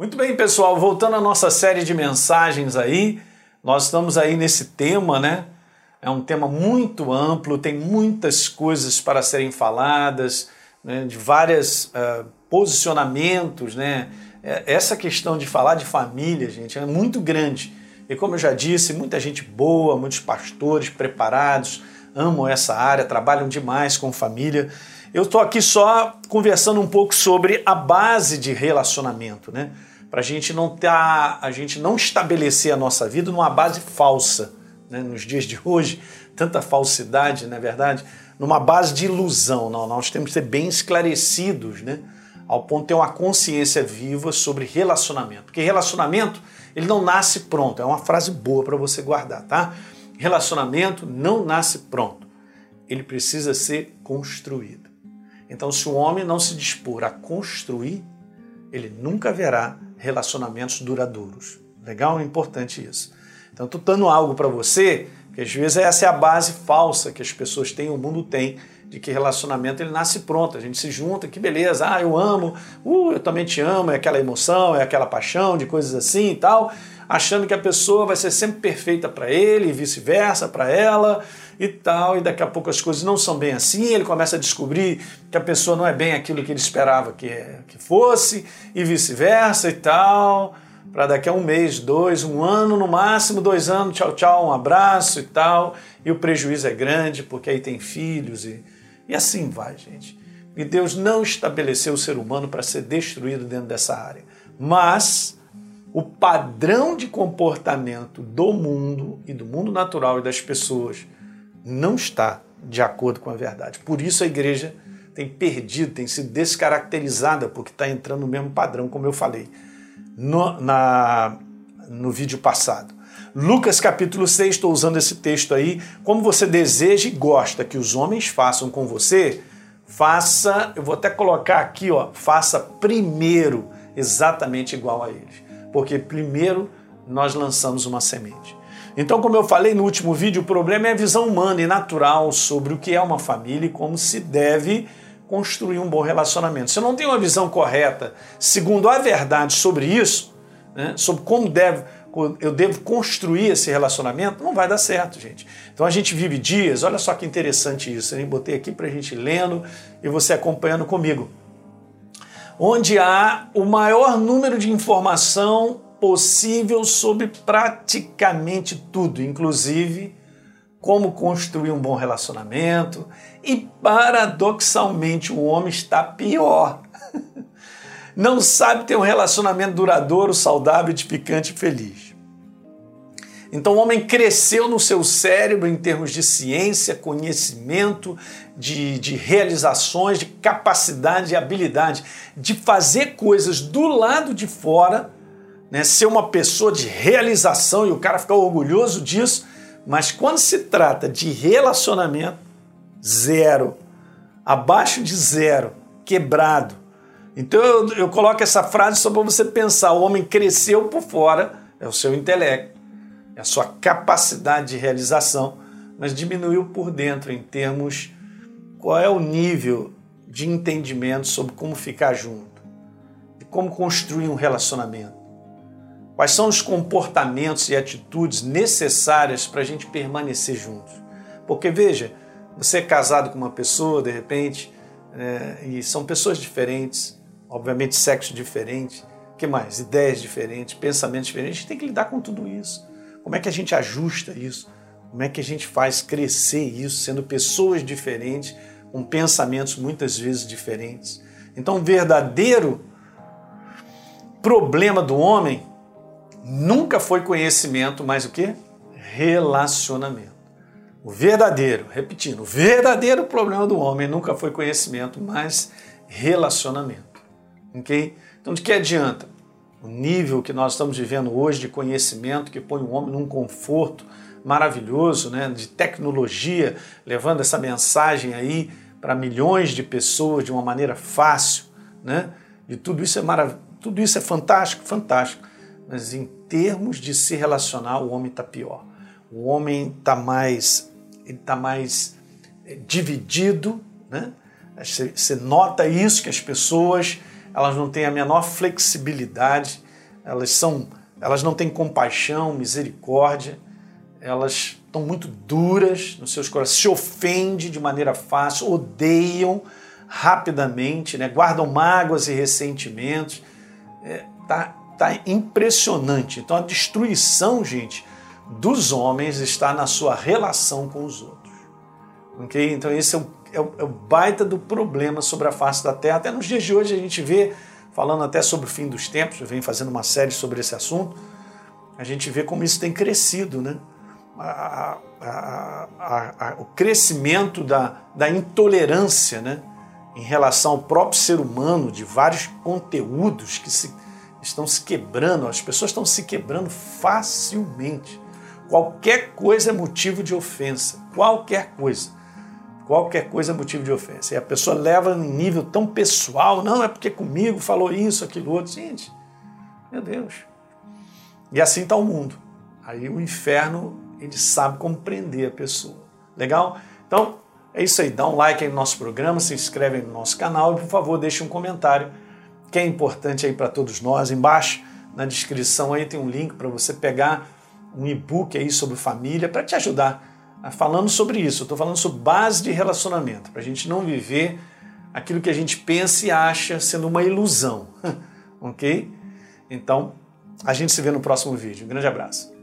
Muito bem, pessoal, voltando à nossa série de mensagens aí, nós estamos aí nesse tema, né? É um tema muito amplo, tem muitas coisas para serem faladas, né? de vários uh, eh, posicionamentos, né? É, essa questão de falar de família, gente, é muito grande. E como eu já disse, muita gente boa, muitos pastores preparados, amam essa área, trabalham demais com família. Eu estou aqui só conversando um pouco sobre a base de relacionamento, né? Para a gente não tá, a gente não estabelecer a nossa vida numa base falsa, né? nos dias de hoje, tanta falsidade, não é verdade? Numa base de ilusão, não, nós temos que ser bem esclarecidos, né? Ao ponto de ter uma consciência viva sobre relacionamento, porque relacionamento ele não nasce pronto, é uma frase boa para você guardar, tá? Relacionamento não nasce pronto, ele precisa ser construído. Então, se o homem não se dispor a construir, ele nunca verá relacionamentos duradouros. Legal? Importante isso. Então, estou dando algo para você, que às vezes essa é a base falsa que as pessoas têm, o mundo tem, de que relacionamento ele nasce pronto, a gente se junta, que beleza, ah, eu amo, uh, eu também te amo, é aquela emoção, é aquela paixão, de coisas assim e tal, achando que a pessoa vai ser sempre perfeita para ele e vice-versa para ela e tal, e daqui a pouco as coisas não são bem assim, ele começa a descobrir que a pessoa não é bem aquilo que ele esperava que, que fosse, e vice-versa e tal, para daqui a um mês, dois, um ano, no máximo dois anos, tchau, tchau, um abraço e tal, e o prejuízo é grande porque aí tem filhos e, e assim vai, gente. E Deus não estabeleceu o ser humano para ser destruído dentro dessa área, mas o padrão de comportamento do mundo e do mundo natural e das pessoas não está de acordo com a verdade. Por isso a igreja tem perdido, tem sido descaracterizada, porque está entrando no mesmo padrão, como eu falei no, na, no vídeo passado. Lucas capítulo 6, estou usando esse texto aí. Como você deseja e gosta que os homens façam com você, faça, eu vou até colocar aqui, ó, faça primeiro exatamente igual a eles. Porque primeiro nós lançamos uma semente. Então, como eu falei no último vídeo, o problema é a visão humana e natural sobre o que é uma família e como se deve construir um bom relacionamento. Se eu não tenho uma visão correta, segundo a verdade sobre isso, né, sobre como deve, eu devo construir esse relacionamento, não vai dar certo, gente. Então a gente vive dias, olha só que interessante isso, eu botei aqui para a gente lendo e você acompanhando comigo. Onde há o maior número de informação possível sobre praticamente tudo, inclusive como construir um bom relacionamento. E paradoxalmente, o homem está pior. Não sabe ter um relacionamento duradouro, saudável, edificante e feliz. Então, o homem cresceu no seu cérebro em termos de ciência, conhecimento, de, de realizações, de capacidade e habilidade de fazer coisas do lado de fora né, ser uma pessoa de realização e o cara ficar orgulhoso disso, mas quando se trata de relacionamento, zero, abaixo de zero, quebrado. Então eu, eu coloco essa frase só para você pensar: o homem cresceu por fora, é o seu intelecto, é a sua capacidade de realização, mas diminuiu por dentro em termos qual é o nível de entendimento sobre como ficar junto, de como construir um relacionamento. Quais são os comportamentos e atitudes necessárias para a gente permanecer juntos? Porque veja, você é casado com uma pessoa, de repente, é, e são pessoas diferentes, obviamente sexo diferente, que mais? Ideias diferentes, pensamentos diferentes. A gente tem que lidar com tudo isso. Como é que a gente ajusta isso? Como é que a gente faz crescer isso, sendo pessoas diferentes, com pensamentos muitas vezes diferentes? Então, o verdadeiro problema do homem nunca foi conhecimento, mas o que? Relacionamento. O verdadeiro, repetindo, o verdadeiro problema do homem nunca foi conhecimento, mas relacionamento. Ok? Então, de que adianta? O nível que nós estamos vivendo hoje de conhecimento que põe o homem num conforto maravilhoso, né, de tecnologia, levando essa mensagem aí para milhões de pessoas de uma maneira fácil, né? E tudo isso é marav tudo isso é fantástico, fantástico mas em termos de se relacionar, o homem está pior. O homem está mais, tá mais eh, dividido, né? Você nota isso que as pessoas elas não têm a menor flexibilidade elas são, elas não têm compaixão, misericórdia, elas estão muito duras nos seus corações, se ofendem de maneira fácil, odeiam rapidamente, né? guardam mágoas e ressentimentos. É, tá, tá impressionante. Então a destruição, gente, dos homens está na sua relação com os outros. Ok? Então esse é o, é o, é o baita do problema sobre a face da Terra. Até nos dias de hoje a gente vê, falando até sobre o fim dos tempos, eu venho fazendo uma série sobre esse assunto, a gente vê como isso tem crescido, né? A, a, a, o crescimento da, da intolerância, né? em relação ao próprio ser humano, de vários conteúdos que se, estão se quebrando, as pessoas estão se quebrando facilmente. Qualquer coisa é motivo de ofensa, qualquer coisa. Qualquer coisa é motivo de ofensa. E a pessoa leva em nível tão pessoal, não é porque comigo falou isso, aquilo outro. Gente, meu Deus. E assim está o mundo. Aí o inferno, ele sabe compreender a pessoa. Legal? Então, é isso aí, dá um like aí no nosso programa, se inscreve no nosso canal e, por favor, deixe um comentário que é importante aí para todos nós. Embaixo na descrição aí tem um link para você pegar um e-book aí sobre família para te ajudar falando sobre isso. Estou falando sobre base de relacionamento, para a gente não viver aquilo que a gente pensa e acha sendo uma ilusão, ok? Então, a gente se vê no próximo vídeo. Um grande abraço.